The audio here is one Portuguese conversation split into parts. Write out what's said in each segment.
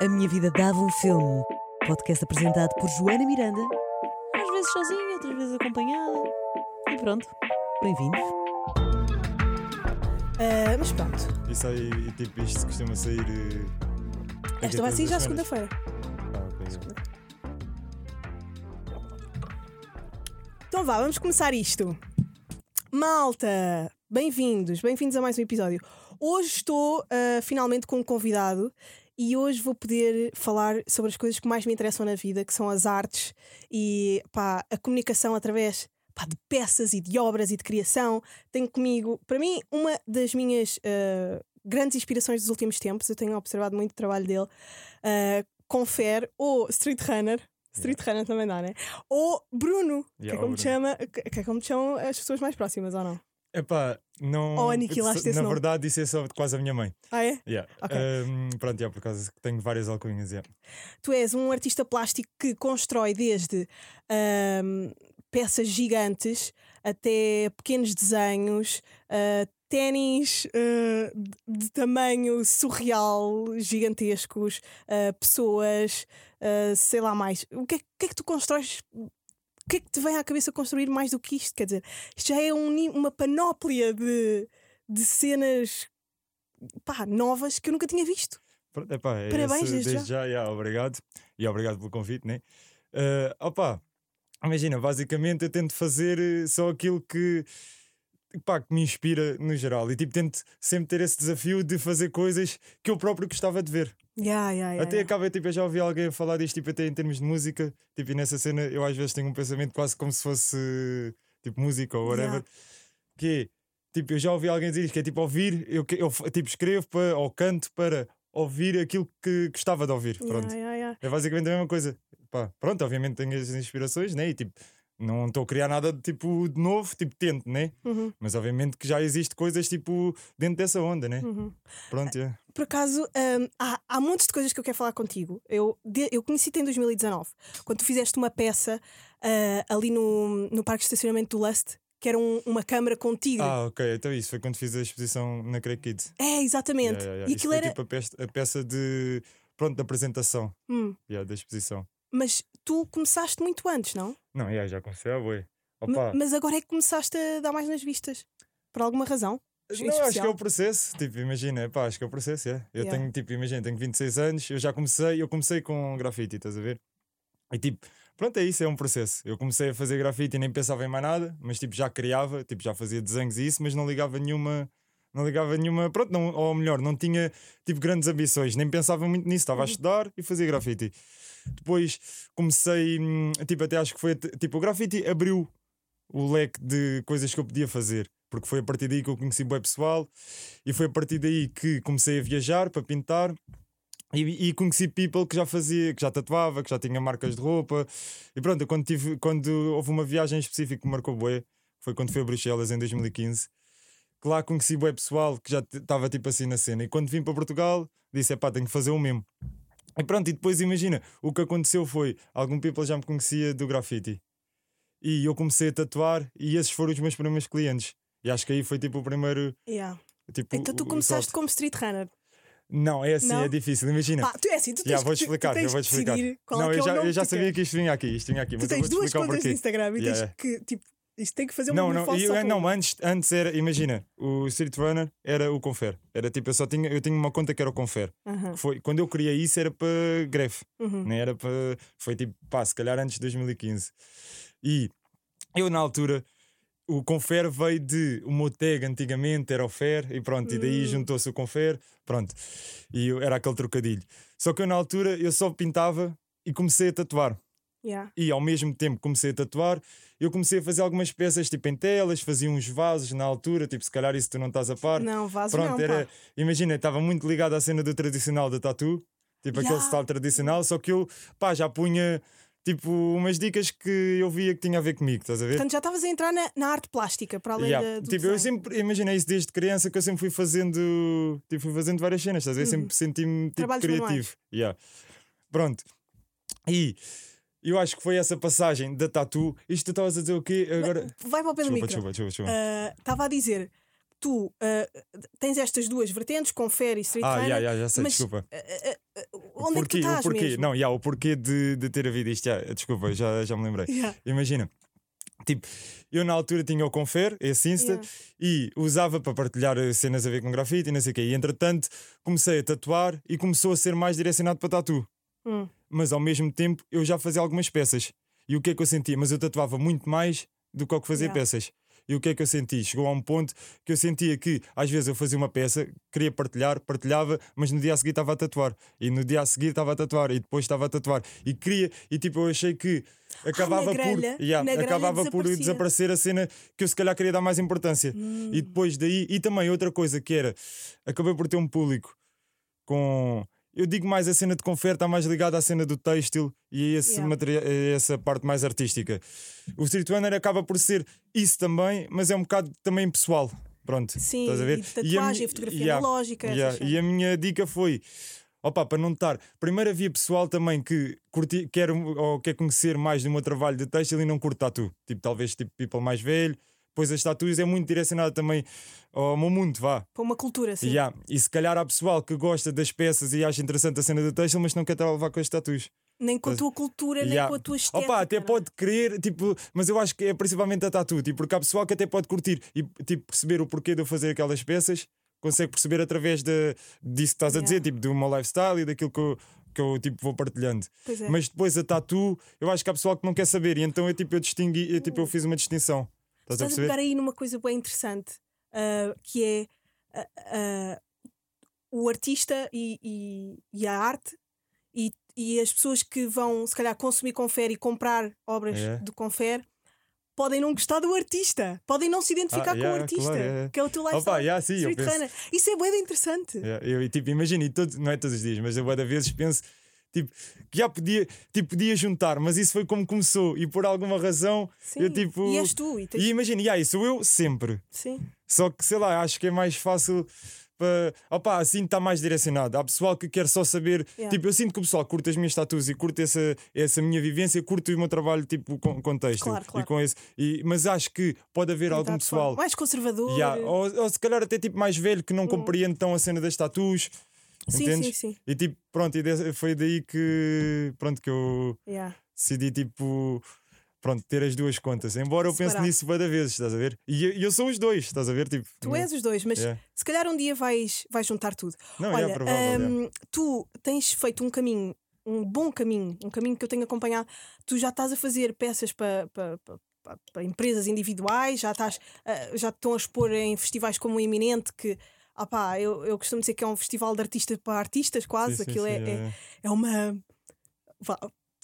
A Minha Vida Dava um Filme. Podcast apresentado por Joana Miranda. Às vezes sozinha, outras vezes acompanhada. E pronto, bem-vindos. Ah, mas pronto, Isso aí, e, tipo, isto costuma sair. eh, esta vai sair já segunda-feira. Ah, ok. Então vá, vamos começar isto. Malta, bem-vindos, bem-vindos a mais um episódio. Hoje estou ah, finalmente com um convidado e hoje vou poder falar sobre as coisas que mais me interessam na vida, que são as artes e pá, a comunicação através pá, de peças e de obras e de criação. Tenho comigo, para mim, uma das minhas ah, grandes inspirações dos últimos tempos. Eu tenho observado muito o trabalho dele. ah, Confere, ou Street Runner. Street Runner também dá, né? Ou Bruno, que, é Yeah, como Bruno. chama, que que é como te chamam as pessoas mais próximas, ou não? Epá, não. Ou aniquilaste esse Na nome? verdade, isso é só quase a minha mãe. Ah, é? Yeah. Ok. Ahm, pronto, yeah, por causa que tenho várias alcunhas. Yeah. Tu és um artista plástico que constrói desde ahm, peças gigantes até pequenos desenhos, ah, ténis ah, de- tamanho surreal, gigantescos, ah, pessoas, ah, sei lá mais. O que, é, o que é que tu constróis? O que é que te vem à cabeça construir mais do que isto? Quer dizer, isto já é um uma panóplia de, de cenas pá, novas que eu nunca tinha visto. Epá, é Parabéns esse, desde desde já. yeah, obrigado. E obrigado pelo convite, né? Uh, opa, imagina, basicamente eu tento fazer eh, só aquilo que. Pá, que me inspira no geral e tipo tento sempre ter esse desafio de fazer coisas que eu próprio gostava de ver. Yeah, yeah, yeah, Até acaba, tipo, eu já ouvi alguém falar disto, tipo, até em termos de música, tipo, e nessa cena eu às vezes tenho um pensamento quase como se fosse, tipo, música ou whatever, que é, tipo, eu já ouvi alguém dizer isto, que é tipo ouvir, eu, eu tipo, escrevo para, ou canto para ouvir aquilo que gostava de ouvir, pronto. É basicamente a mesma coisa. Pá, pronto, obviamente tenho as inspirações, né, e tipo, não estou a criar nada de, tipo, de novo, tipo, tento, né, Uhum, mas obviamente que já existe coisas, tipo, dentro dessa onda, né, uhum. pronto, é. Por acaso, hum, há, há montes de coisas que eu quero falar contigo. Eu, de- eu conheci-te em 2019, quando tu fizeste uma peça ah, ali no, no parque de estacionamento do Lust, que era um- uma câmara com tigre. Ah, ok, então isso foi quando fiz a exposição na Craig Kids. É, exatamente. Yeah, yeah, yeah. E aquilo era. tipo a peça, a peça de pronto, da apresentação Hum, da exposição. mas tu começaste muito antes, não? Não, yeah, já comecei a boi. Mas agora é que começaste a dar mais nas vistas. Por alguma razão? não, acho que é especial? o processo. Tipo, imagina, pá, acho que é o processo. Yeah. Eu Yeah. tenho, tipo, imagina, tenho 26 anos, eu já comecei, eu comecei com grafite, estás a ver? E tipo, pronto, é isso, é um processo. Eu comecei a fazer grafite e nem pensava em mais nada, mas tipo, já criava, tipo, já fazia desenhos e isso, mas não ligava nenhuma. Não ligava nenhuma, pronto, não, ou melhor, não tinha tipo grandes ambições, nem pensava muito nisso, estava a Uhum. estudar e fazia grafite. Depois comecei, hum, tipo, até acho que foi, tipo, o grafite abriu o leque de coisas que eu podia fazer, porque foi a partir daí que eu conheci o pessoal e foi a partir daí que comecei a viajar para pintar. E, e conheci people que já fazia, que já tatuava, que já tinha marcas de roupa. E pronto, quando, tive, quando houve uma viagem específica que marcou bué, foi quando fui a Bruxelas em 2015, que lá conheci bué pessoal que já estava tipo assim na cena. E quando vim para Portugal, disse: é pá, tenho que fazer o mesmo. E pronto, e depois imagina, o que aconteceu foi: algum people já me conhecia do grafite. E eu comecei a tatuar, e esses foram os meus primeiros clientes. E acho que aí foi tipo o primeiro. Yeah. Tipo, Então tu começaste como street runner. Não, é assim, Não? é difícil. Imagina. Pá, tu é assim, tu tens Já vou que- tu- explicar, tu tens eu vou isto tem que fazer uma Não, não, eu- só não antes, antes era, imagina, o Street Runner era o Confer. Era tipo, eu só tinha, eu tinha uma conta que era o Confer. Que Foi, quando eu criei isso era para Gref, uhum. não era para. Foi tipo, pá, se calhar antes de 2015. E eu na altura. O Confer veio de. O meu tag antigamente era o Fer, e pronto, e daí Hum. juntou-se o Confer, pronto. E eu- era aquele trocadilho. Só que eu na altura eu só pintava e comecei a tatuar. Yeah. e ao mesmo tempo comecei a tatuar, eu comecei a fazer algumas peças tipo em telas, fazia uns vasos na altura, tipo se calhar isso tu não estás a par. Não, vaso Pronto, não, era, pá. imagina, estava muito ligado à cena do tradicional da tatu, tipo aquele Yeah. style tradicional, só que eu pá, já punha tipo umas dicas que eu via que tinha a ver comigo, estás a ver? Portanto, já estavas a entrar na, na arte plástica, para além Yeah. da, do tipo, eu desenho. sempre imaginei isso desde criança que eu sempre fui fazendo, tipo, fui fazendo várias cenas, estás a ver? Uhum. Sempre senti-me tipo, Trabalhos criativo. Yeah. Pronto. E eu acho que foi essa passagem da tatu. Isto tu estavas a dizer o quê? Agora. Vai para o Desculpa, micro. desculpa, desculpa, desculpa. Ah, Estava a dizer, tu ah, tens estas duas vertentes, confere e street Ah, trainer. yeah, yeah, já sei, mas, desculpa. ah, ah, ah, onde porquê, é que tu estás o porquê? mesmo? Não, yeah, o porquê de, de ter havido isto. yeah, desculpa, já, já me lembrei. Yeah. Imagina, tipo, eu na altura tinha o Confer, esse Insta, e usava para partilhar cenas a ver com grafite e não sei o quê. E entretanto comecei a tatuar e começou a ser mais direcionado para tatu. Hum. Mas ao mesmo tempo eu já fazia algumas peças. E o que é que eu sentia? Mas eu tatuava muito mais do que o que fazia Yeah. peças. E o que é que eu senti? Chegou a um ponto que eu sentia que às vezes eu fazia uma peça, queria partilhar, partilhava, mas no dia a seguir estava a tatuar. E no dia a seguir estava a tatuar. E depois estava a tatuar. E queria, e tipo, eu achei que acabava grelha- por, yeah, acabava por desaparecer a cena que eu se calhar queria dar mais importância. Hum. E depois daí, e também outra coisa que era, acabei por ter um público com. Eu digo mais a cena de confere, está mais ligada à cena do têxtil e a, esse Yeah. materia- a essa parte mais artística. O Street Runner acaba por ser isso também, mas é um bocado também pessoal. Pronto, Sim, estás a ver? e tatuagem, mi- fotografia yeah, analógica. yeah. E a minha dica foi. Opa, para não estar. Primeiro havia pessoal também que curti, quer, ou quer conhecer mais do meu trabalho de têxtil e não curte tatu. Tipo, talvez tipo people mais velho. Pois as tatuas é muito direcionado também ao meu mundo, vá. Para uma cultura, assim. Yeah. E se calhar há pessoal que gosta das peças e acha interessante a cena do têxtil, mas não quer levar com as tatuas. Nem com a tua cultura, nem Yeah. com a tua estética. Opa, até não é? pode querer, tipo, mas eu acho que é principalmente a tatu, tipo, porque há pessoal que até pode curtir e tipo, perceber o porquê de eu fazer aquelas peças, consegue perceber através de, disso que estás a dizer, Yeah. tipo, do meu lifestyle e daquilo que eu, que eu tipo, vou partilhando. É. Mas depois a tatu, eu acho que há pessoal que não quer saber, e então eu, tipo, eu distingui, eu, tipo, eu fiz uma distinção. Estás a Estás a perceber? pegar aí numa coisa bem interessante, ah, que é ah, ah, o artista e, e- e a arte e, e as pessoas que vão, se calhar, consumir Confere e comprar obras É. do Confere podem não gostar do artista, podem não se identificar Ah, com yeah, o artista, claro, é. que é o teu lifestyle. Opa, yeah, sim. Isso é bem interessante. Yeah, eu, tipo, imagina, todo, não é todos os dias, mas eu bué vezes penso tipo, que já podia, tipo, podia juntar, mas isso foi como começou e por alguma razão Sim. eu tipo. E és tu. E tens... E imagina, yeah, isso eu sempre. Sim. Só que sei lá, acho que é mais fácil para. Opa, assim está mais direcionado. Há pessoal que quer só saber. Yeah. Tipo, eu sinto que o pessoal curte as minhas tatuas e curte essa, essa minha vivência, curte o meu trabalho tipo, com, com texto. Claro, claro. E com esse, e, mas acho que pode haver algum pessoal. Mais conservador. Yeah, ou, ou se calhar até tipo mais velho que não compreende tão a cena das tatuas. Sim, entendes? sim, sim. E tipo, pronto, e foi daí que pronto que eu Yeah. decidi tipo pronto, ter as duas contas. Embora eu pense Separar. nisso várias vezes, estás a ver? E eu, eu sou os dois, estás a ver? Tipo, Tu és os dois, mas Yeah. se calhar um dia vais, vais juntar tudo. Não, Olha, é provável. yeah. hum, tu tens feito um caminho, um bom caminho, um caminho que eu tenho acompanhado. Tu já estás a fazer peças para. para- para empresas individuais, já, estás, ah, já te estão a expor em festivais como o Iminente, que ah pá, eu, eu costumo dizer que é um festival de artistas para artistas, quase. Sim, sim, Aquilo sim, é, yeah, é, yeah. é uma.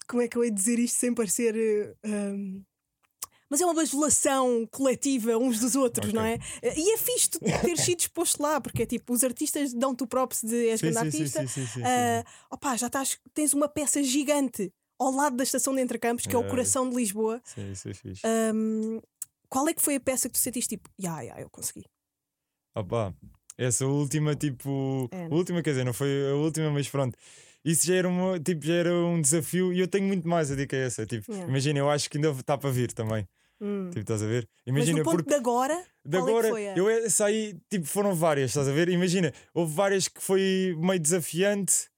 como é que eu ia dizer isto sem parecer. eh, hum, mas é uma bajulação coletiva uns dos outros, Ok. não é? E é fixe tu ter sido exposto lá, porque é tipo, os artistas dão-te o props de és Sim, grande sim, artista. sim, sim, opá, já estás, tens uma peça gigante ao lado da estação de Entrecampos, que é o É. coração de Lisboa. Sim, isso é fixe. Hum, qual é que foi a peça que tu sentiste tipo, ya, ya, eu consegui? Opa, essa última, tipo. É, a última, quer dizer, não foi a última, mas pronto. Isso já era, uma, tipo, já era um desafio e eu tenho muito mais a dica é essa. Tipo, Yeah. imagina, eu acho que ainda está para vir também. Hum. Tipo, estás a ver? Mas Imagina, no ponto porque de agora, de é agora foi a- eu saí, tipo, foram várias, estás a ver? Imagina, houve várias que foi meio desafiante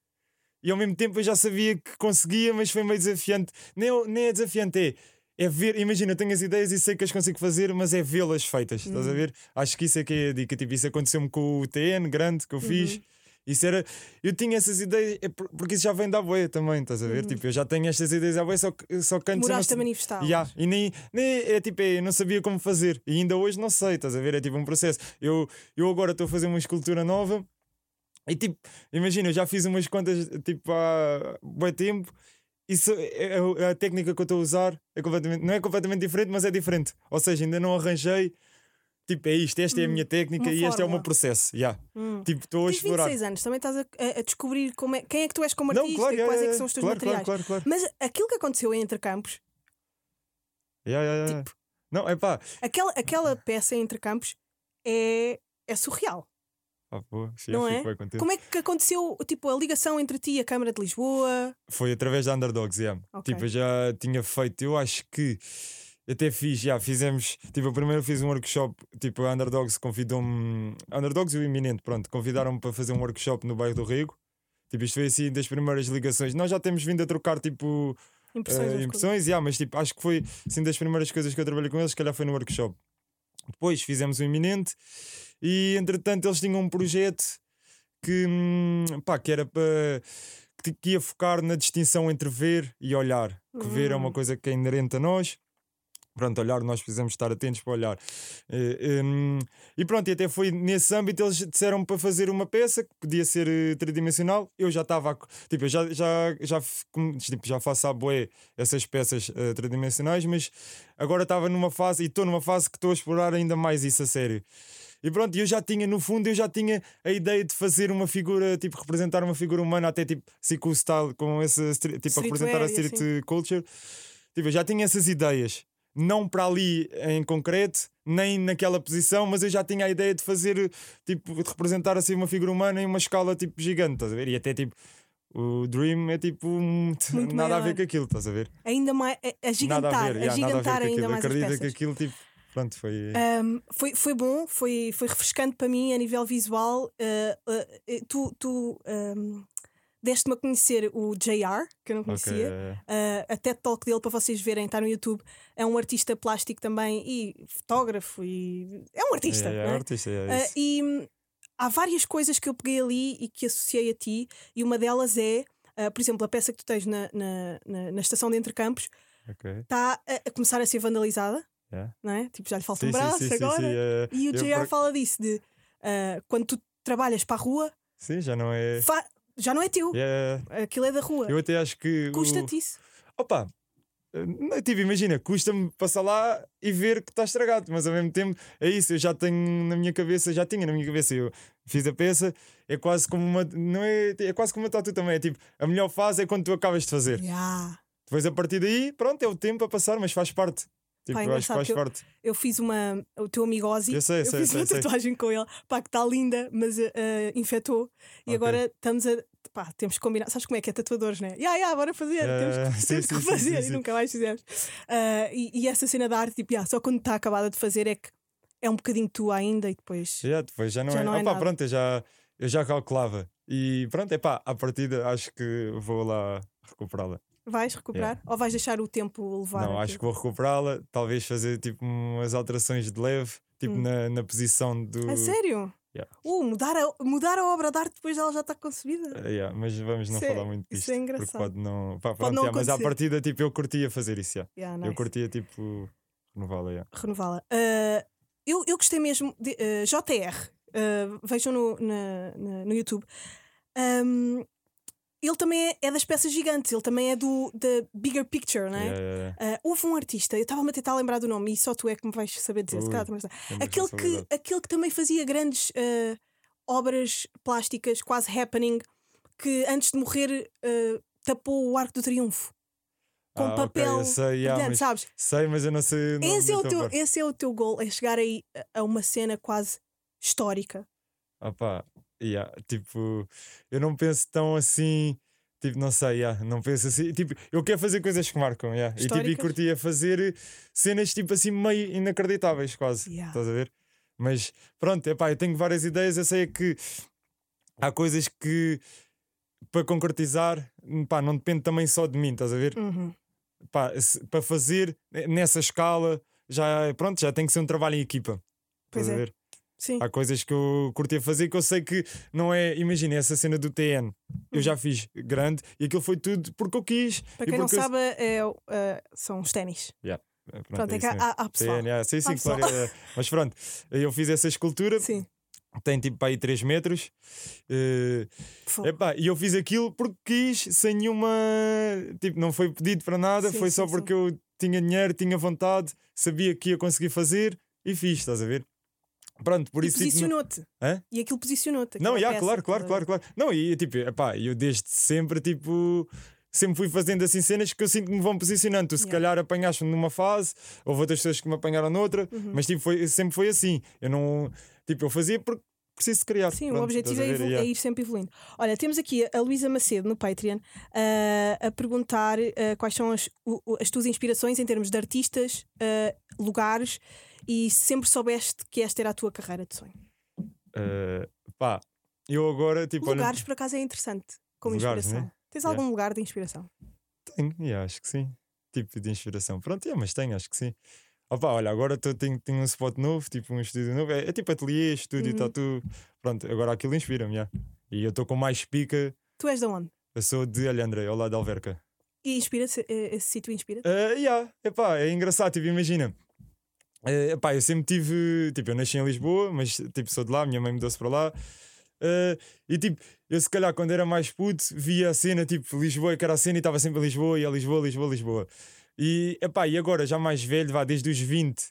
e ao mesmo tempo eu já sabia que conseguia, mas foi meio desafiante. Nem, é- nem é desafiante, é. É ver, imagina, eu tenho as ideias e sei que as consigo fazer, mas é vê-las feitas, estás a Hum. ver? Acho que isso é que é a dica. Tipo, isso aconteceu-me com o TN grande que eu fiz. Uhum. Isso era. Eu tinha essas ideias, é por- porque isso já vem da boia também, estás a ver? Uhum. Tipo, eu já tenho estas ideias à boia, só só antes eu não demoraste a manifestar. Yeah, e nem, nem é tipo, é, eu não sabia como fazer. E ainda hoje não sei, estás a ver? É tipo um processo. Eu, eu agora estou a fazer uma escultura nova e tipo, imagina, eu já fiz umas quantas tipo há bom tempo. Isso, é- é- a técnica que eu estou a usar é completamente, não é completamente diferente, mas é diferente. Ou seja, ainda não arranjei. Tipo, é isto, esta é a minha técnica e este é o meu processo. Yeah. Hum. Tipo, estou a explorar. 26 anos, também estás a, a- descobrir como é, quem é que tu és como Não, artista claro, e yeah, quais é que são os teus claro, materiais. Claro, claro, claro. Mas aquilo que aconteceu em Entrecampos, Yeah, yeah, yeah. Tipo- Não, é pá. aquela, aquela peça em Entrecampos é, é surreal. Ah, pô, sim, Não é? Como é que aconteceu tipo, a ligação entre ti e a Câmara de Lisboa? Foi através da Underdogs, yeah. Ok. Tipo, eu já tinha feito, eu acho que até fiz, já fizemos. Tipo, primeiro fiz um workshop, tipo, a Underdogs convidou-me. Underdogs e o Iminente, pronto, convidaram-me para fazer um workshop no bairro do Rego. Tipo, isto foi assim das primeiras ligações. Nós já temos vindo a trocar, tipo, Impressões. das impressões, yeah, mas tipo, acho que foi assim das primeiras coisas que eu trabalhei com eles, se calhar foi no workshop. Depois fizemos o iminente e entretanto eles tinham um projeto que, hum, pá, que era para que, ia focar na distinção entre ver e olhar. Que ver é uma Hum. coisa que é inerente a nós. Pronto, olhar, nós precisamos estar atentos para olhar. Eh, hum, e pronto, e até foi nesse âmbito eles disseram para fazer uma peça que podia ser eh, tridimensional. Eu já estava, a tipo, eu já, já, já, tipo, já faço a boé essas peças eh, tridimensionais, mas agora estava numa fase e estou numa fase que estou a explorar ainda mais isso a sério. E pronto, eu já tinha, no fundo, eu já tinha a ideia de fazer uma figura, tipo, representar uma figura humana, até tipo, assim com o style, com stri- tipo, a representar a Streetwear e street culture. Tipo, eu já tinha essas ideias. Não para ali em concreto, nem naquela posição, mas eu já tinha a ideia de fazer, tipo, de representar assim uma figura humana em uma escala tipo gigante, estás a ver? E até tipo, o Dream é tipo Muito nada a ver maior. com aquilo, estás a ver? Ainda mais. A, a Nada gigantar, a a, ver, yeah, nada a ver gigantar ainda mais Acredita que aquilo tipo, pronto, foi. Um, foi, foi bom, foi, foi refrescante para mim a nível visual. Uh, uh, tu tu um, deste-me a conhecer o JR, que eu não conhecia. é, Uh, a TED Talk dele para vocês verem, está no YouTube. É um artista plástico também e fotógrafo. E... É um artista. é, é, não é? artista, é, Uh, e hum, há várias coisas que eu peguei ali e que associei a ti, e uma delas é, uh, por exemplo, a peça que tu tens na, na, na, na estação de Entrecampos Ok. está a, a começar a ser vandalizada, Yeah. não é? Tipo, já lhe falta Sim, um braço sim, sim, agora. E o eu JR por- fala disso: de uh, quando tu trabalhas para a rua, Sim, já não é. fa- já não é teu, é, aquilo é da rua. eu até acho que. o- Custa-te isso. Opa, eh, não, tipo, imagina, custa-me passar lá e ver que está estragado, mas ao mesmo tempo é isso, eu já tenho na minha cabeça, já tinha na minha cabeça, eu fiz a peça, é quase como uma, não é, é quase como uma tatu também, é tipo, a melhor fase é quando tu acabas de fazer. Yeah. Depois a partir daí, pronto, é o tempo a passar, mas faz parte. Tipo, engraçado faz que eu- parte. Eu fiz uma. O teu amigo Ozzy. Eu sei, eu sei, fiz sei, uma tatuagem com ele. Pá, que está linda, mas uh, uh, infectou. E Ok. agora estamos a. Pá, temos que combinar. Sabes como é que é tatuadores, né? Ya, ya, bora fazer. temos Eh, que, sim, temos sim, que sim, fazer. e nunca mais fizemos. Uh, e, e essa cena da arte, tipo, ya, só quando está acabada de fazer é que é um bocadinho tu ainda e depois. Já, depois já não Já é. não é Opa, pronto, eu já, eu já calculava. E pronto, é pá, à partida acho que vou lá recuperá-la. Vais recuperar? Ou vais deixar o tempo levar? Não, acho que vou recuperá-la, talvez fazer tipo umas alterações de leve, tipo Hum. na, na posição do. A sério? Yeah. Uh, mudar a, mudar a obra de arte depois dela já está concebida. Eh, yeah, mas vamos não Isso é- falar muito isso disto. é engraçado. pode não. Pá, Pode pronto, não yeah, mas à partida, tipo, eu curtia fazer isso. yeah. Yeah, Eu nice. curtia, tipo, renová-la. yeah. renová-la. Uh, eu, eu gostei mesmo de uh, JR, uh, vejam no, na- na- no YouTube. Um, ele também é, é das peças gigantes, ele também é do da Bigger Picture, não é? Yeah, yeah, yeah. Uh, houve um artista, eu estava-me a tentar lembrar do nome e só tu é que me vais saber dizer. se Ui. É uma aquele, que, aquele que também fazia grandes uh, obras plásticas, quase happening, que antes de morrer uh, tapou o Arco do Triunfo com Ah, papel eu sei, yeah, mas sabes? sei, mas eu não sei. Não, Esse é, o teu, esse é o teu goal, é chegar aí a- uma cena quase histórica. Pá, yeah, tipo, eu não penso tão assim, tipo, não sei, yeah, não penso assim, tipo, eu quero fazer coisas que marcam, yeah, e tipo, e curtia fazer cenas tipo assim meio inacreditáveis quase, Yeah. estás a ver? Mas pronto, epá, eu tenho várias ideias, eu sei é que há coisas que para concretizar, pá, não depende também só de mim, estás a ver? Uhum. Pá, se- para fazer nessa escala, já, pronto, já tem que ser um trabalho em equipa, Pois estás a é. Sim. Há coisas que eu curtia fazer que eu sei que não é. Imagina essa cena do TN. Eu já fiz grande e aquilo foi tudo porque eu quis. Uhum. Para quem não eu- sabe, é, uh, são os ténis. Yeah, pronto, Pronto, é que isso há, há, pessoal. TN, yeah, sim, sim, Há claro. é, mas pronto, eu fiz essa escultura, Sim. tem tipo para aí 3 metros. Fogo. epá, e eu fiz aquilo porque quis, sem nenhuma. Tipo, não foi pedido para nada, Sim, foi sim, só porque eu tinha dinheiro, tinha vontade, sabia que ia conseguir fazer e fiz, estás a ver? Pronto, por e isso. tipo, posicionou-te. Hã? E aquilo posicionou-te. Não, peça, claro, claro, claro, claro. Não, e tipo, epá, eu desde sempre, tipo, sempre fui fazendo assim cenas que eu sinto que me vão posicionando. Tu se Yeah. calhar apanhaste-me numa fase, houve outras pessoas que me apanharam noutra, Uhum. mas tipo, foi, sempre foi assim. Eu não, tipo, eu fazia porque preciso criar. Sim, Pronto, o objetivo é, ver? Yeah. é ir sempre evoluindo. Olha, temos aqui a Luísa Macedo no Patreon ah, a perguntar ah, quais são as, o- as tuas inspirações em termos de artistas, ah, lugares e se sempre soubeste que esta era a tua carreira de sonho. Uh, pá, eu agora, tipo, olha- Lugares, por acaso, é interessante como Lugares, inspiração. né? Tens Yeah. algum lugar de inspiração? Tenho, yeah, acho que sim. Tipo de inspiração. Pronto, yeah, mas tenho, acho que sim. Opa, olha, agora tô, tenho, tenho um spot novo, tipo um estúdio novo. É, é tipo ateliê, estúdio, Uhum. tatu. Pronto, agora aquilo inspira-me. yeah. E eu estou com mais pica. Tu és de onde? Eu sou de Alhandra, ao lado de Alverca. E inspira-te, eh, esse sítio inspira? Uh, yeah, epá, é engraçado, tipo, imagina. Uh, epá, eu sempre tive. Tipo, eu nasci em Lisboa, mas tipo, sou de lá, minha mãe mudou-se para lá. Uh, e tipo, eu se calhar quando era mais puto via a cena, tipo, Lisboa, que era a cena e estava sempre a Lisboa, e a Lisboa, Lisboa, Lisboa. E, epá, e agora, já mais velho, vá, desde os 20,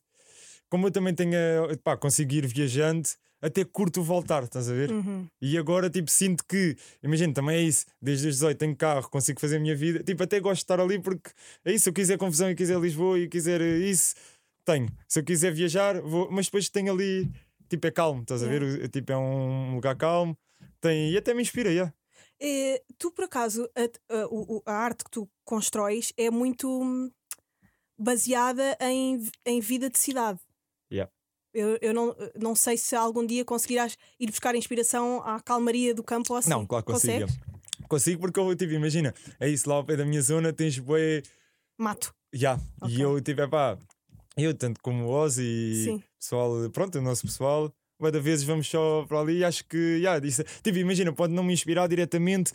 como eu também tenho, a- epá, consigo ir viajando, até curto voltar, estás a ver? Uhum. E agora, tipo, sinto que, imagina, também é isso, desde os 18 tenho carro, consigo fazer a minha vida, tipo, até gosto de estar ali porque é isso, se eu quiser confusão e quiser Lisboa e quiser eh, isso, tenho. Se eu quiser viajar, vou, mas depois tenho ali, tipo, é calmo, estás a ver? Tipo, é um lugar calmo, tem, e até me inspira, yeah. Eh, tu, por acaso, a, a- a arte que tu constróis é muito hum, baseada em, em vida de cidade. Yeah. Eu, eu não, não sei se algum dia conseguirás ir buscar inspiração à calmaria do campo ou assim. Não, claro que consigo. Yeah. Consigo porque eu, tipo, imagina, é isso, lá ao pé da minha zona tens bué, Mato. já, Ok. e eu, tipo, é pá, eu, tanto como o Ozzy e Sim. pessoal, pronto, o nosso pessoal, cada vezes vamos só para ali e acho que, yeah, isso, tipo, imagina, pode não me inspirar diretamente,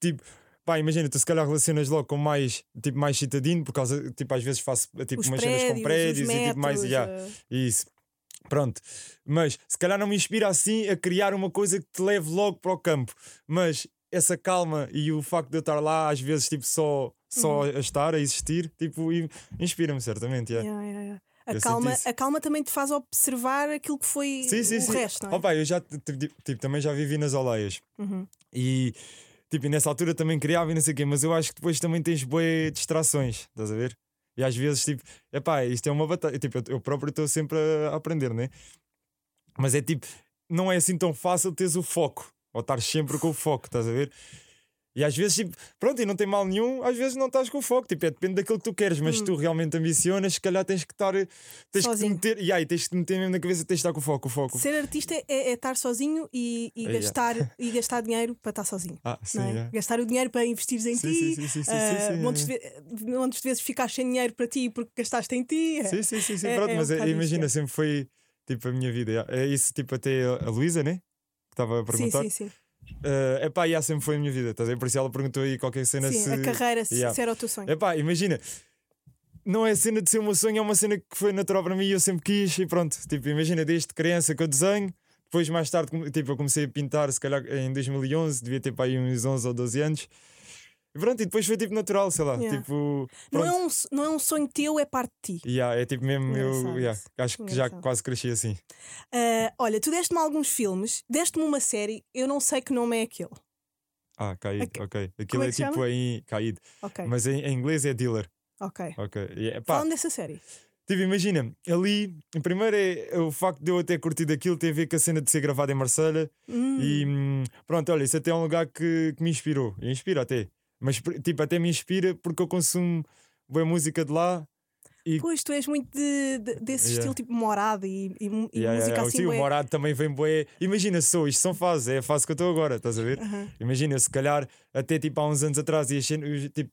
tipo, pá, imagina, tu se calhar relacionas logo com mais, tipo, mais citadino, por causa, tipo, às vezes faço, tipo, Os umas prédios, cenas com prédios os e tipo, mais, metros, yeah, eh, isso. Pronto, mas se calhar não me inspira assim a criar uma coisa que te leve logo para o campo, mas essa calma e o facto de eu estar lá, às vezes, tipo, só, só a estar, a existir, tipo, inspira-me certamente. yeah. yeah, yeah, yeah. A, calma, a calma também te faz observar aquilo que foi Sim, sim, o sim. resto, não é? Opa, eu já tipo, também já vivi nas Oleias Uhum. e tipo, nessa altura também criava e não sei o quê, mas eu acho que depois também tens boas distrações, estás a ver? E às vezes, tipo, epá, isto é uma batalha. Tipo, eu, eu próprio estou sempre a, a aprender, né? Mas é tipo, não é assim tão fácil teres o foco, ou estar sempre com o foco, estás a ver? E às vezes, tipo, pronto, e não tem mal nenhum, às vezes não estás com foco, tipo, é, depende daquilo que tu queres, mas se tu realmente ambicionas, se calhar tens que estar, tens que te Sozinho. meter, e aí tens que te meter mesmo na cabeça, tens de estar com foco, foco. Ser artista é, é estar sozinho e, e yeah. gastar, e gastar dinheiro para estar sozinho. Ah, sim, é? é. Gastar o dinheiro para investir em Sim, ti. sim, sim, sim, sim, sim, sim, montes, é. de, ve- montes de vezes ficar sem dinheiro para ti porque gastaste em ti. Sim, sim, sim, sim. É- pronto, é um mas é- bocado isso, imagina, é. sempre foi tipo a minha vida. É isso, tipo, até a Luísa, né? Que estava a sim, perguntar. sim, sim. É epá, yeah, sempre foi a minha vida. Estás a? Por isso ela perguntou aí qualquer cena Sim, se. a carreira, se, Yeah. se era o teu sonho. Epá, imagina. Não é a cena de ser o meu sonho, é uma cena que foi natural para mim e eu sempre quis. E pronto, tipo, imagina, desde criança que eu desenho. Depois, mais tarde, tipo, eu comecei a pintar, se calhar em 2011, devia ter para aí uns 11 ou 12 anos. E pronto, e depois foi tipo natural, sei lá. Yeah. Tipo, não, é um, não é um sonho teu, é parte de ti. Yeah, é tipo mesmo, eu yeah, acho que já quase cresci assim. Ah, olha, tu deste-me alguns filmes, deste-me uma série, eu não sei que nome é aquele. Ah, caído, ok. Aquilo é é, tipo em caído, Ok, mas em, em inglês é dealer. ok. Ok. E é, pá, Fala-me dessa série. tipo, imagina, ali, em primeiro é o facto de eu até curtir daquilo, tem a ver com a cena de ser gravada em Marselha. Hum, E hum, pronto, olha, isso até é um lugar que, que me inspirou. Inspira até. Mas tipo, até me inspira porque eu consumo boa música de lá. E Pois, tu és muito de, de- desse Yeah. estilo tipo morado e, e, e Yeah, música assim. Sim, o bué- Morado também vem bué. Imagina só, isto são fases, é a fase que eu estou agora, estás a ver? Imagina, se calhar até tipo há uns anos atrás e tipo,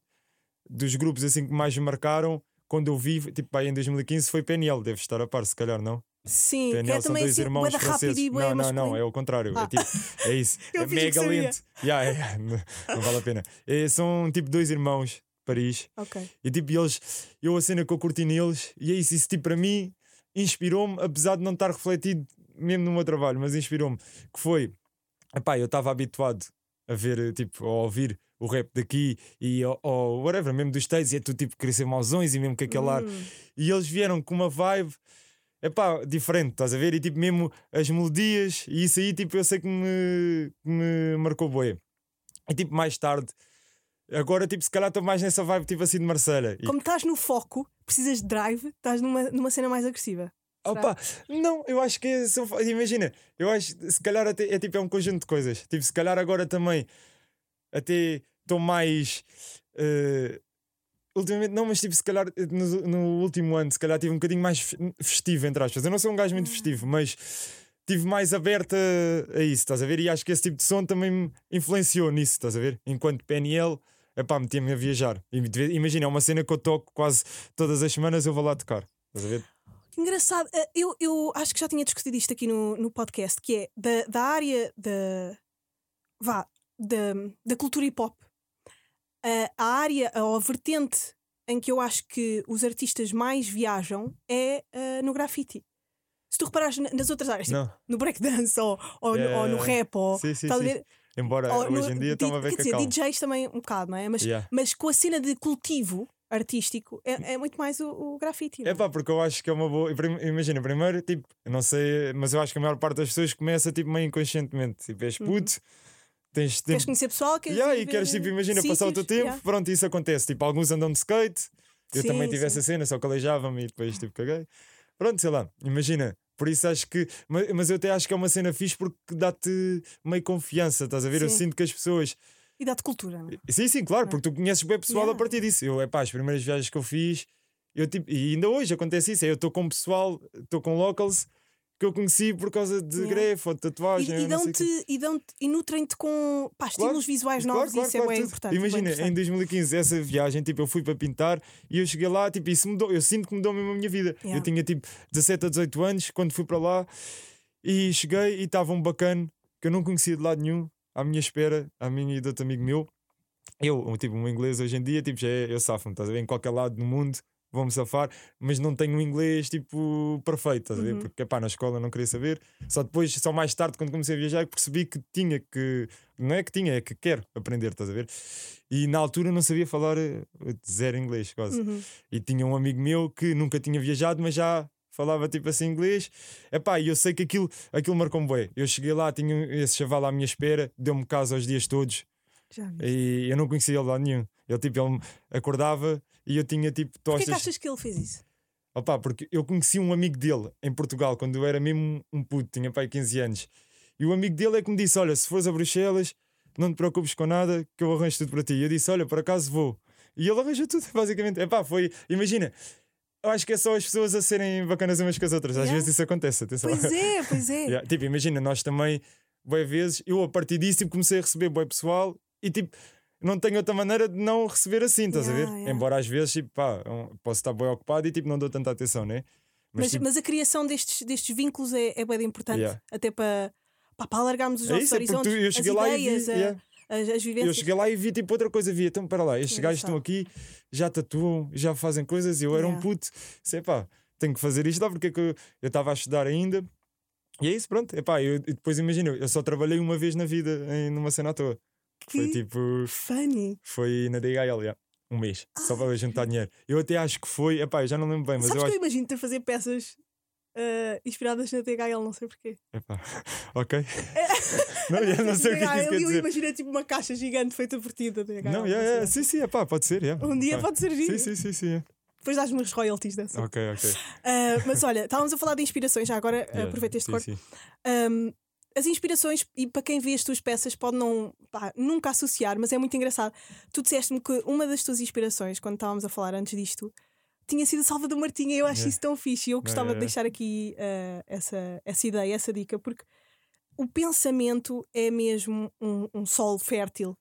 dos grupos assim que mais me marcaram, quando eu vi, tipo, pá, em 2015 foi PNL, deve estar a par, se calhar, não? Sim, que PNL é são também dois assim, irmãos bué da rápido e bué Não, não, não, é o contrário. Ah. É, tipo, é isso. Eu é fingi que mega sabia. lento. Yeah, é, é, não, não vale a pena. É, são tipo dois irmãos de Paris. Ok. E tipo, eles, eu a cena que eu curti neles, e é isso, isso tipo para mim inspirou-me, apesar de não estar refletido mesmo no meu trabalho, mas inspirou-me. Que foi, epá, eu estava habituado a ver, tipo, a ouvir o rap daqui e ou, whatever, mesmo dos States, e é tudo tipo querer ser mauzões e mesmo com aquele ar. Hum, E eles vieram com uma vibe. Epá, diferente, estás a ver? E tipo, mesmo as melodias, e isso aí, tipo, eu sei que me, me marcou bué. E tipo, mais tarde, agora, tipo, se calhar estou mais nessa vibe, tipo assim, de Marcela. Como estás no foco, precisas de drive, estás numa, numa cena mais agressiva. Opa, não, eu acho que é, são imagina, eu acho se calhar até é tipo é um conjunto de coisas. Tipo, se calhar agora também até estou mais eh, ultimamente não, mas tipo, se calhar eh, no, no último ano, se calhar tive um bocadinho mais fe- festivo, entre aspas. Eu não sou um gajo muito festivo, mas tive mais aberta a isso, estás a ver? E acho que esse tipo de som também me influenciou nisso, estás a ver? Enquanto PNL, epá, metia-me a viajar. Imagina, é uma cena que eu toco quase todas as semanas, eu vou lá tocar. Estás a ver? Engraçado, eh, eu, eu acho que já tinha discutido isto aqui no, no podcast, que é da, da área da, vá, da, da cultura hip hop, a, área ou a vertente em que eu acho que os artistas mais viajam é eh, no grafite. Se tu reparares na- nas outras áreas, tipo, no breakdance ou, ou, no- Yeah, ou no yeah, rap, ou, Sim, sim, sim. ver? Embora Ou no- hoje em dia di- estão a ver Quer a dizer. DJs também um bocado, não é? Mas, Yeah. mas com a cena de cultivo artístico é, é muito mais o, o grafite. É pá, porque eu acho que é uma boa. Imagina, primeiro, tipo, não sei, mas eu acho que a maior parte das pessoas começa tipo meio inconscientemente. Tipo, és puto, tens. Uhum. Queres conhecer pessoal? Queres Yeah, e queres, tipo, imagina, passar o teu sítios? tempo, Yeah. pronto, isso acontece. Tipo, alguns andam de skate, eu Sim, também tive sim. essa cena, só que aleijava-me e depois, tipo, caguei. Pronto, sei lá, imagina. Por isso acho que. Mas, mas eu até acho que é uma cena fixe porque dá-te meio confiança, estás a ver? Eu Sim. sinto que as pessoas. E dá-te cultura. não é? Sim, sim, claro, porque tu conheces bem pessoal a Yeah. partir disso. Eu, epá, as primeiras viagens que eu fiz, eu, tipo, e ainda hoje acontece isso. é Eu estou com pessoal, estou com locals que eu conheci por causa de Yeah. grefe ou de tatuagem. E, e dão-te e, dão e nutrem-te com pá, estímulos visuais Claro, novos claro, isso é claro, bem importante. bem Imagina, em importante. 2015, essa viagem, tipo, eu fui para pintar e eu cheguei lá, tipo, isso mudou. Eu sinto que mudou mesmo a minha vida. Yeah. Eu tinha tipo 17 a 18 anos quando fui para lá e cheguei e estava um bacana que eu não conhecia de lado nenhum, à minha espera, a minha e de outro amigo meu. Eu, tipo, um inglês hoje em dia, tipo, já é, eu safo-me, estás a ver? Em qualquer lado do mundo vou-me safar, mas não tenho um inglês, tipo, perfeito? Uhum. Porque, pá, na escola não queria saber. Só depois, só mais tarde, quando comecei a viajar, percebi que tinha que. Não é que tinha, é que quero aprender, estás a ver? E na altura não sabia falar eh, zero inglês, quase. Uhum. E tinha um amigo meu que nunca tinha viajado, mas já falava tipo assim inglês. Epá, e eu sei que aquilo, aquilo marcou-me bem. Eu cheguei lá, tinha esse chaval à minha espera, deu-me casa aos dias todos Já vi. e eu não conhecia ele lá nenhum. Ele tipo, ele acordava e eu tinha tipo Porquê tostas. que achas que ele fez isso? Opa, porque eu conheci um amigo dele em Portugal quando eu era mesmo um puto, tinha pai 15 anos. E o amigo dele é que me disse: Olha, se fores a Bruxelas, não te preocupes com nada, que eu arranjo tudo para ti. E eu disse: Olha, por acaso vou. E ele arranjou tudo, basicamente. Epá, foi. Imagina, eu acho que é só as pessoas a serem bacanas umas com as outras. Às Yeah. vezes isso acontece, atenção. Pois é, pois é. Yeah, Tipo, imagina, nós também, boas vezes, eu a partir disso tipo, comecei a receber boi pessoal e tipo, não tenho outra maneira de não receber assim, estás a Yeah, ver? yeah. Embora às vezes, tipo, pá, posso estar bem ocupado e tipo, não dou tanta atenção, né? Mas, tipo, mas a criação destes, destes vínculos é, é bem importante, Yeah. até para, para alargarmos os é nossos isso, é horizontes, tu, eu as lá ideias, e vi, a- as, as vivências. eu cheguei lá e vi tipo outra coisa, vi, então, para lá, estes gajos estão aqui, já tatuam, já fazem coisas, e eu era um puto, sei pá, tenho que fazer isto lá porque é que eu estava a estudar ainda. E é isso, pronto. Epá, eu, e depois imagina, eu só trabalhei uma vez na vida em, numa cena à toa. Foi Que tipo. Funny. Foi na DHL, yeah. um mês, só para juntar dinheiro. Eu até acho que foi, epá, eu já não lembro bem, mas Sabes eu que acho. eu imagino-te a fazer peças eh, inspiradas na THL, não sei porquê. Epá, ok. não, eu não sei o que é isso quer eu dizer. imagino tipo uma caixa gigante feita por ti da THL. Não, yeah, yeah, sim, sim, epá, pode ser. Yeah. Um dia Epá. pode servir. Sim, sim, sim, sim. Depois dás-me uns royalties dessa. Ok, ok. Ah, mas olha, estávamos a falar de inspirações, já agora Yeah, aproveita este sim, corte. sim. Um, as inspirações, e para quem vê as tuas peças, pode não pá, nunca associar, mas é muito engraçado. Tu disseste-me que uma das tuas inspirações, quando estávamos a falar antes disto, tinha sido Salvador Martinha. Eu acho Yeah. isso tão fixe. E eu gostava yeah, de deixar aqui ah, essa, essa ideia, essa dica, porque o pensamento é mesmo um, um solo fértil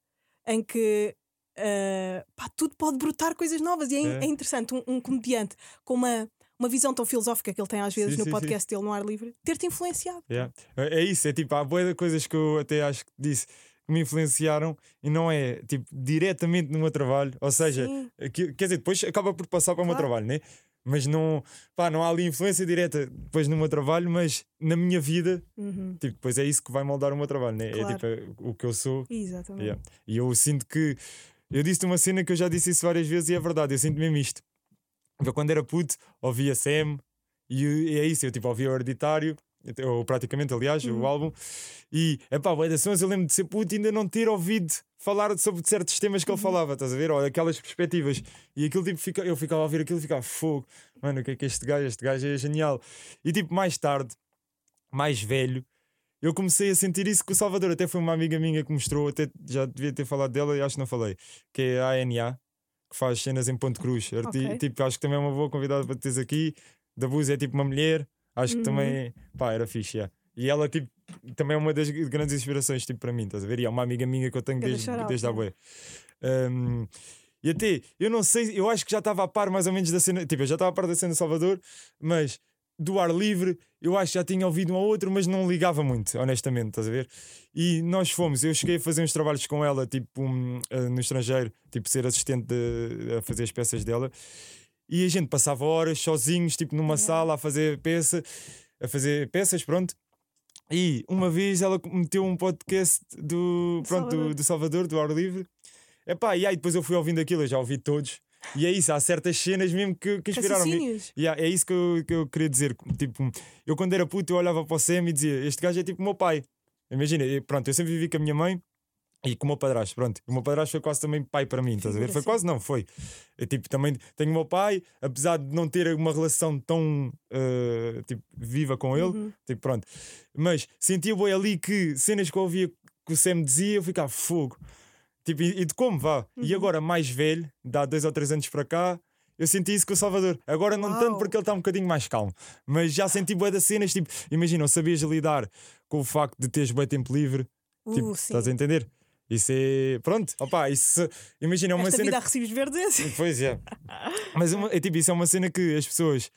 em que ah, pá, tudo pode brotar coisas novas. E é, É. é interessante um, um comediante com uma. Uma visão tão filosófica que ele tem às vezes Sim, no sim, sim. podcast dele no ar livre, ter-te influenciado. Yeah. É é isso, é tipo, há boia de coisas que eu até acho que disse que me influenciaram e não é tipo diretamente no meu trabalho, ou seja, Sim. aqui- quer dizer, depois acaba por passar para o meu Claro. trabalho, né? Mas não, pá, não há ali influência direta depois no meu trabalho, mas na minha vida, Uhum. tipo, depois é isso que vai moldar o meu trabalho, né? Claro. É tipo é o que eu sou. Exatamente. Yeah. E eu sinto que eu disse uma cena que eu já disse isso várias vezes e é verdade, eu sinto mesmo isto. Eu quando era puto, ouvia Sam e, e é isso, eu tipo ouvia o hereditário ou praticamente, aliás, o álbum. E, epá, bué de sons, eu lembro de ser puto e ainda não ter ouvido falar sobre certos temas que ele falava, estás a ver? Ou aquelas perspectivas. E aquilo, tipo, fica, eu ficava a ouvir aquilo e ficava fogo. Mano, o que é que este gajo? Este gajo é genial. E, tipo, mais tarde, mais velho, eu comecei a sentir isso com o Salvador. Até foi uma amiga minha que mostrou, até já devia ter falado dela e acho que não falei, que é a ANA, que faz cenas em Ponte Cruz. Arti- Ok. Tipo, acho que também é uma boa convidada para teres aqui. Da Buz é tipo uma mulher, acho que Uhum. também, pá, era fixe. yeah. E ela, tipo, também é uma das grandes inspirações, tipo, para mim, estás a ver? E é uma amiga minha que eu tenho desde, desde a bué. Um, e até, eu não sei, eu acho que já estava a par mais ou menos da cena, tipo, eu já estava a par da cena de Salvador, mas do ar livre, eu acho que já tinha ouvido um ou outro, mas não ligava muito, honestamente, estás a ver? E nós fomos, eu cheguei a fazer uns trabalhos com ela, tipo, um, eh, no estrangeiro, tipo, ser assistente de- a fazer as peças dela, e a gente passava horas sozinhos, tipo, numa sala a fazer peça, a fazer peças, pronto. E uma vez ela meteu um podcast do, pronto, do, Salvador. do Salvador, do ar livre. Epá, e aí depois eu fui ouvindo aquilo, eu já ouvi todos. E é isso, há certas cenas mesmo que, que inspiraram-me. Yeah, é isso que eu, que eu queria dizer. Tipo, eu quando era puto, eu olhava para o Sam e dizia: Este gajo é tipo o meu pai. Imagina, pronto, eu sempre vivi com a minha mãe e com o meu padrasto. Pronto, o meu padrasto foi quase também pai para mim, estás a ver? Foi quase, não, foi. Eu, tipo, também tenho o meu pai, apesar de não ter uma relação tão eh, tipo, viva com ele, Uhum. tipo, pronto. Mas sentia boi ali que cenas que eu ouvia que o Sam dizia, eu ficava fogo. Tipo, e, e de como vá? Uhum. E agora, mais velho, dá dois ou três anos para cá, eu senti isso com o Salvador. Agora não tanto Uau. porque ele está um bocadinho mais calmo, mas já senti bué das cenas. Tipo, imagina, sabias lidar com o facto de teres bué tempo livre. Tipo, Uh, sim. estás a entender? Isso é. Pronto, opá, isso. Imagina, é uma Esta cena. vida a recibos verdes é assim. Pois é. Mas uma- é tipo, isso é uma cena que as pessoas.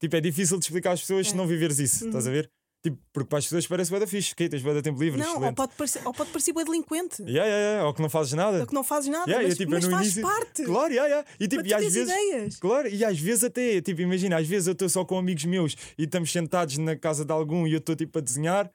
Tipo, é difícil de explicar às pessoas se É. não viveres isso, estás a ver? Tipo, porque para as pessoas parece bué da fixe, que tens bué da tempo livre, Não, ou pode parecer, ou pode parecer bué delinquente. Yeah, yeah, yeah, Ou que não fazes nada. Ou que não fazes nada, Yeah, mas, eu, tipo, mas faz início- parte. Claro, yeah, yeah. E, tipo, e às vezes. ideias. Claro, e às vezes até, tipo, imagina, às vezes eu estou só com amigos meus e estamos sentados na casa de algum e eu estou tipo a desenhar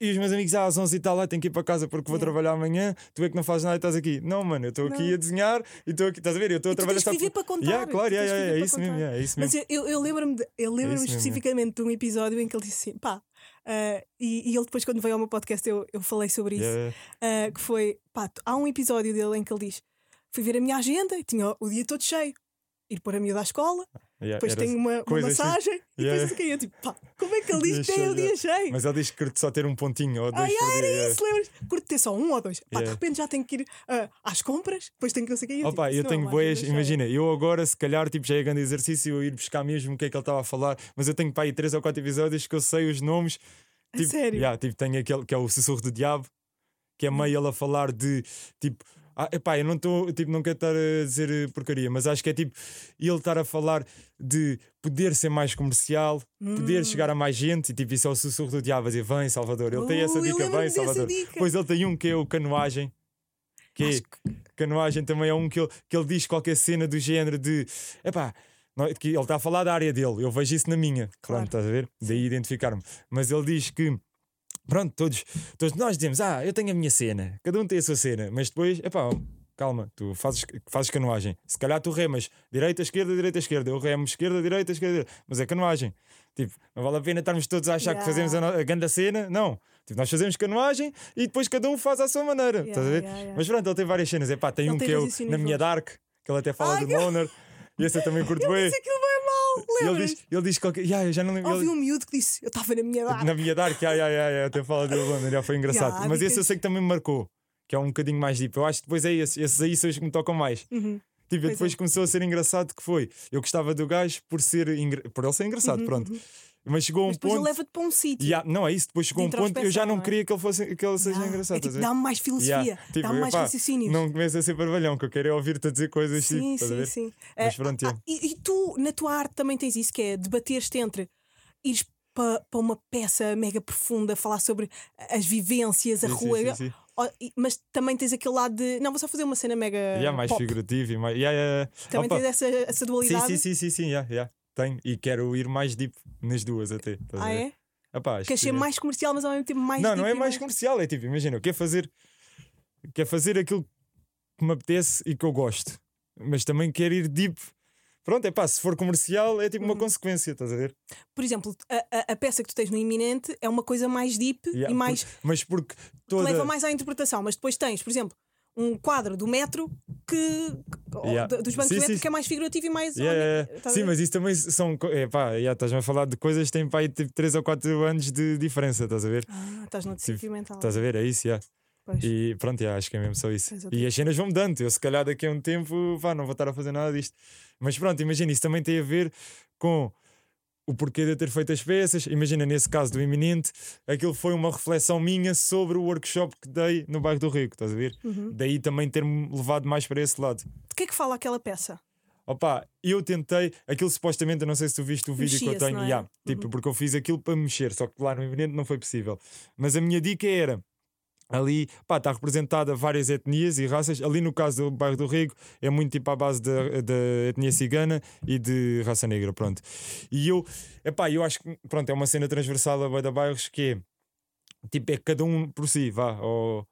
e os meus amigos ah, às 11 e tal, tenho que ir para casa porque vou Yeah. trabalhar amanhã, tu é que não fazes nada e estás aqui. Não, mano, eu estou aqui a desenhar e estou aqui, estás a ver? Eu estou E a tu trabalhar tens que viver para contar. Yeah, claro, tu yeah, que yeah, é isso mesmo, yeah, é isso Mas mesmo. eu, eu, eu lembro-me eu lembro-me isso mesmo. especificamente de um episódio em que ele disse assim, pá, ah, e, e ele depois, quando veio ao meu podcast, eu, eu falei sobre isso. Yeah, ah, que foi, pá, há um episódio dele em que ele diz: fui ver a minha agenda e tinha o dia todo cheio. Ir pôr a miúda à escola, yeah, depois era tenho uma, uma assim. massagem e Yeah. depois. E eu tipo, pá, como é que ele diz que tem o Dia dia cheio? Mas ele diz que curte só ter um pontinho ou dois Ai, ai, dia. era yeah. isso, lembras? Curto ter só um ou dois. Pá, de repente já tenho que ir ah, às compras, depois tenho que não sei o quê. E eu, Opa, tipo, eu isso é tenho boas, agenda cheia. imagina, eu agora se calhar tipo, já é grande exercício eu ir buscar mesmo o que é que ele estava a falar, mas eu tenho para aí três ou quatro episódios que eu sei os nomes. A Tipo, sério? yeah, tipo, tenho aquele que é o Sussurro do Diabo, que é meio ele a falar de tipo. Ah, epá, eu não estou, tipo, não quero estar a dizer eh, porcaria, mas acho que é tipo ele estar a falar de poder ser mais comercial, poder Hum. chegar a mais gente, e tipo, isso é o sussurro do diabo, a dizer, vem Salvador, ele tem essa Uh, dica, vem Salvador. dica. Pois ele tem um que é o canoagem, que é, que- canoagem também é um que ele, que ele diz qualquer cena do género de epá, não, que ele está a falar da área dele, eu vejo isso na minha, Claro. pronto, estás a ver? Daí identificar-me. Mas ele diz que, pronto, todos, todos nós dizemos, ah, eu tenho a minha cena, cada um tem a sua cena, mas depois, epá, calma, tu fazes, fazes canoagem, se calhar tu remas direita, esquerda, direita, esquerda, eu remo esquerda, direita, esquerda, mas é canoagem. Tipo, não vale a pena estarmos todos a achar que Yeah. fazemos a, no- a grande cena, não. Tipo, nós fazemos canoagem e depois cada um faz à sua maneira. Yeah, estás a ver? yeah. Mas pronto, ele tem várias cenas. Epá, tem Ele um tem que raciocínios na minha. Dark, que ele até fala Ai, do Loner. E esse eu também curto bem. E ele lembras? diz, ele diz qualquer. Yeah, eu já não lembro. Ouvi ele- um miúdo que disse: Eu estava na minha idade. Na minha Dark, yeah, yeah, yeah, yeah, até fala do Loner, já foi engraçado. Yeah, Mas esse eu dicas. sei que também me marcou, que é um bocadinho mais deep. Eu acho que depois é esse. Esses aí são os que me tocam mais. Uhum. Tipo, Pois depois é. começou a ser engraçado que foi. Eu gostava do gajo por ser engra- por ele ser engraçado, pronto. Mas chegou a um depois ponto. leva-te para um sítio. Yeah, não é isso, depois chegou a um ponto que eu já não não é? queria que ele, fosse, que ele seja Yeah. engraçado. É tipo, dá-me mais filosofia, Yeah, tipo, dá-me mais raciocínios. Não começa a ser barbalhão, que eu quero é ouvir-te a dizer coisas tipo, Sim, a sim, sim. Mas pronto, ah, yeah. e, e tu, na tua arte, também tens isso, que é debater-te entre ires para uma peça mega profunda, falar sobre as vivências, a Sim, sim, rua, sim, sim. mas também tens aquele lado de não, vou só fazer uma cena mega Yeah, mais pop. figurativo e mais. Yeah, yeah, yeah. Também Opa, tens essa, essa Sim, dualidade. sim, sim, sim, sim, yeah, yeah. Tenho. E quero ir mais deep nas duas até. Ah, é? Queres que ser é. mais comercial, mas ao mesmo tempo mais. Não, não é e mais comercial, é tipo, imagina, eu quero fazer, quero fazer aquilo que me apetece e que eu gosto, mas também quero ir deep pronto, é pá, se for comercial é tipo uma Uhum. consequência, estás a ver? Por exemplo, a, a- a peça que tu tens no iminente é uma coisa mais deep Yeah, e mais por- mas porque que toda. leva mais à interpretação, mas depois tens, por exemplo, um quadro do metro que Yeah. do- dos bancos Sim, do metro sim. que é mais figurativo e mais Yeah, yeah, yeah. a Sim, mas isso também são. co- É pá, yeah, estás-me a falar de coisas que têm pá, aí, tipo 3 ou 4 anos de diferença, estás a ver? Ah, estás no mental. Estás a ver? É isso, yeah. Pois. E pronto, yeah, acho que é mesmo só isso. Exato. E as cenas vão mudando. Eu, se calhar, daqui a um tempo, pá, não vou estar a fazer nada disto. Mas pronto, imagina, isso também tem a ver com o porquê de eu ter feito as peças. Imagina, nesse caso do iminente, aquilo foi uma reflexão minha sobre o workshop que dei no bairro do Rico, estás a ver? Uhum. Daí também ter-me levado mais para esse lado. De que é que fala aquela peça? Opa, eu tentei, aquilo supostamente, eu não sei se tu viste o vídeo que eu tenho, é? yeah, tipo, porque eu fiz aquilo para mexer, só que lá no iminente não foi possível. Mas a minha dica era. Ali, pá, está representada várias etnias e raças. Ali no caso do bairro do Rego, é muito tipo à base da, da etnia cigana e de raça negra, pronto. E eu, epá, eu acho que, pronto, é uma cena transversal a Baida Bairros que é, tipo, é cada um por si, vá, ou,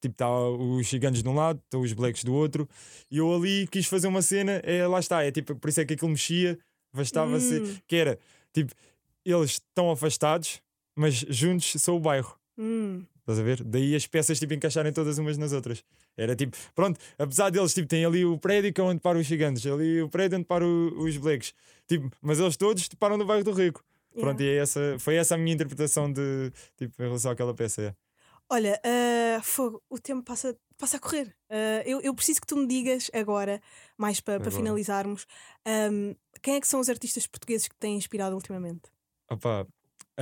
tipo, está os ciganos de um lado, estão os blacks do outro, e eu ali quis fazer uma cena, é, lá está, é tipo, por isso é que aquilo mexia, bastava-se, Hum. que era, tipo, eles estão afastados, mas juntos são o bairro. Hum, Estás a ver? Daí as peças tipo encaixarem todas umas nas outras. Era tipo, pronto, apesar deles tipo têm ali o prédio que é onde param os gigantes, ali o prédio onde param os blacks. Tipo, mas eles todos param no bairro do Rico. Pronto, yeah. e é essa, foi essa a minha interpretação de tipo em relação àquela peça. é. Olha, ah, fogo, o tempo passa, passa a correr. Ah, eu, eu preciso que tu me digas agora, mais para, finalizarmos, ahm, quem é que são os artistas portugueses que te têm inspirado ultimamente? Opa,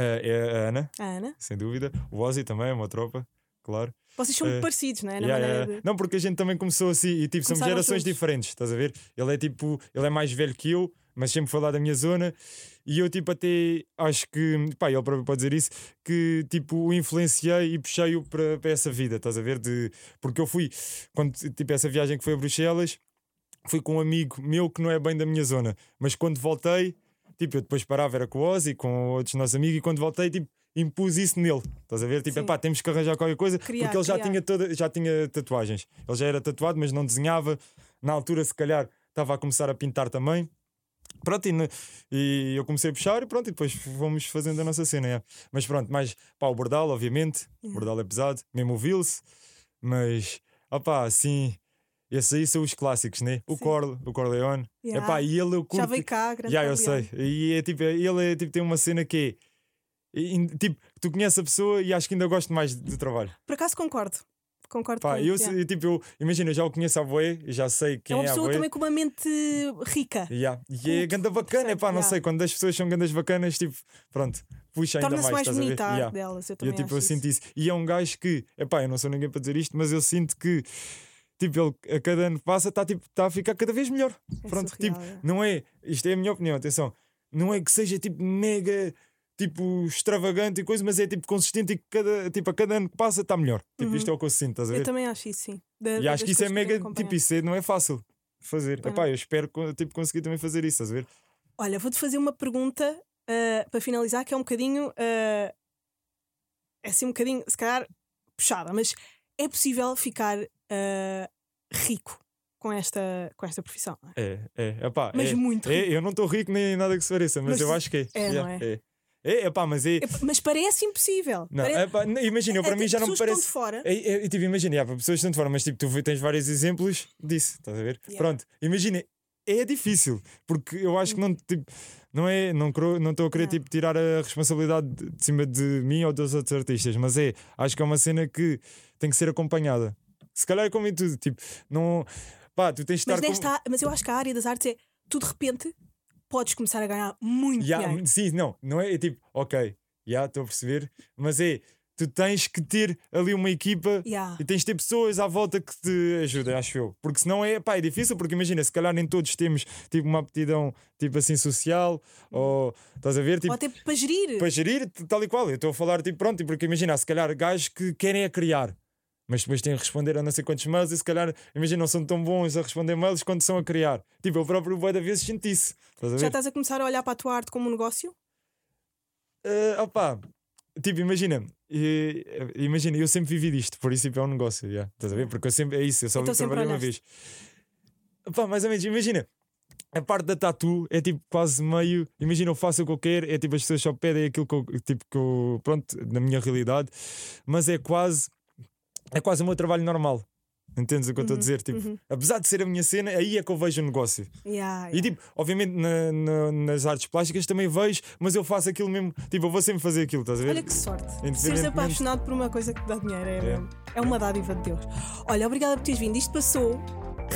é a Ana, A Ana? sem dúvida. O Ozzy também, é uma tropa, claro. Vocês são muito Eh, parecidos, não é? Na Yeah, de... Não, porque a gente também começou assim e tipo, somos gerações juntos. diferentes, estás a ver? Ele é tipo, ele é mais velho que eu, mas sempre foi lá da minha zona e eu tipo até acho que, pá, ele próprio pode dizer isso, que tipo o influenciei e puxei-o para, para essa vida, estás a ver? De, porque eu fui, quando tipo essa viagem que foi a Bruxelas, fui com um amigo meu que não é bem da minha zona, mas quando voltei, tipo, eu depois parava, era com o Ozzy, com outros nossos amigos, e quando voltei, tipo, impus isso nele, estás a ver? Tipo, pá, temos que arranjar qualquer coisa, Criar, porque ele já tinha, toda, já tinha tatuagens. Ele já era tatuado, mas não desenhava. Na altura, se calhar, estava a começar a pintar também. Pronto, e, e eu comecei a puxar e pronto, e depois fomos fazendo a nossa cena. é. Mas pronto, mais pá, o Bordal, obviamente. O Bordal é pesado, mesmo o Vils, mas opá, assim, esses aí são os clássicos, né? O Sim. Corle, o Corleone. Yeah. Epá, e ele eu curto. Já veio cá, grande Já, eu sei. E é tipo, ele é, tipo, tem uma cena que é. e- Tipo, tu conheces a pessoa e acho que ainda gosto mais do trabalho. Por acaso concordo. Concordo Pá, com eu, yeah. tipo, eu, imagina, eu já o conheço a Boé, já sei quem É uma é, a pessoa também com uma mente rica. Yeah. E é ganda bacana, pá, não Yeah. sei, quando as pessoas são gandas bacanas, tipo, pronto, puxa ainda Torna-se mais, mais a ver? bonita a Yeah. delas. Eu E também eu, tipo, eu sinto isso. isso. E é um gajo que, epá, eu não sou ninguém para dizer isto, mas eu sinto que, tipo, ele a cada ano que passa está tipo, tá a ficar cada vez melhor. É Pronto, surreal, tipo, é. não é, isto é a minha opinião, atenção, não é que seja tipo mega, tipo, extravagante e coisa, mas é tipo consistente e cada, tipo, a cada ano que passa está melhor. Tipo, Uhum. isto é o que eu sinto, estás a Eu ver? também acho isso, sim. Da- E acho que isso é mega, tipo, isso é- não é fácil fazer. Epá, eu espero tipo, conseguir também fazer isso, estás a ver? Olha, vou-te fazer uma pergunta ah, para finalizar, que é um bocadinho. ah, é assim um bocadinho, se calhar, puxada, mas é possível ficar ah, rico com esta, com esta profissão? não é? É, é, epá, Mas é, muito é, rico. eu não estou rico nem nada que se pareça, mas, Mas eu acho que é. é, não Yeah, é? é. É, epá, mas é. É, mas parece impossível. Não, Pare- epá, imagina, para mim já não me estão parece. de fora. É, é, tipo, imagina, yeah, para pessoas estão de fora, mas tipo, tu tens vários exemplos disso, estás a ver? Yeah. Pronto, imagina, é difícil, porque eu acho que não, tipo, não é, não cro- não estou a querer Não. tipo, tirar a responsabilidade de, de cima de mim ou dos outros artistas, mas é, acho que é uma cena que tem que ser acompanhada. Se calhar é como em tudo, tipo, não, pá, tu tens de Mas, estar com- nesta, mas eu acho que a área das artes é tu de repente podes começar a ganhar muito Ya, dinheiro. sim, não, não é, é tipo, ok, já estou a perceber, mas é, tu tens que ter ali uma equipa Yeah. e tens de ter pessoas à volta que te ajudem, acho eu. Porque senão é, pá, é difícil, porque imagina, se calhar nem todos temos tipo uma aptidão tipo assim social, ou estás a ver, tipo, Ou até para gerir. para gerir, tal e qual. Eu estou a falar tipo, pronto, porque imagina, se calhar gajos que querem é criar. Mas depois têm que responder a não sei quantos mails e se calhar, imagina, não são tão bons a responder mails quando são a criar. Tipo, eu próprio bué da vezes sinto isso. A ver? Já estás a começar a olhar para a tua arte como um negócio? Uh, opá, tipo, imagina, eh, imagina, eu sempre vivi disto, por isso tipo, é um negócio, yeah, estás a ver? Porque eu sempre, é isso, eu só Então trabalhei uma vez. Opá, mais ou menos, imagina, a parte da tatu é tipo quase meio. Imagina, eu faço o que eu quero, é tipo as pessoas só pedem aquilo que eu, tipo, que eu. Pronto, na minha realidade, mas é quase. É quase o meu trabalho normal. Entendes o que eu estou a dizer? Tipo, apesar de ser a minha cena, aí é que eu vejo o negócio. Yeah, E yeah. tipo, obviamente na- na- nas artes plásticas também vejo, mas eu faço aquilo mesmo. Tipo, eu vou sempre fazer aquilo, estás a ver? Olha que sorte. Seres apaixonado por uma coisa que te dá dinheiro é, é uma dádiva de Deus. Olha, obrigada por teres vindo. Isto passou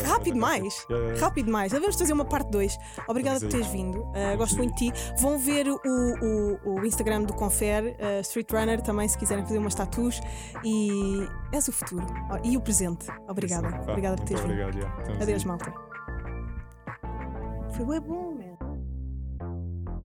rápido demais. É, é. Rápido demais. Vamos fazer uma parte 2. Obrigada por teres vindo. Uh, gosto muito de ti. Vão ver o, o, o Instagram do Confer, uh, Street Runner, também se quiserem fazer umas tatuas. E és o futuro. Oh, e o presente. Obrigada. Obrigada por teres vindo. obrigado, Adeus, malta. Foi bom, man.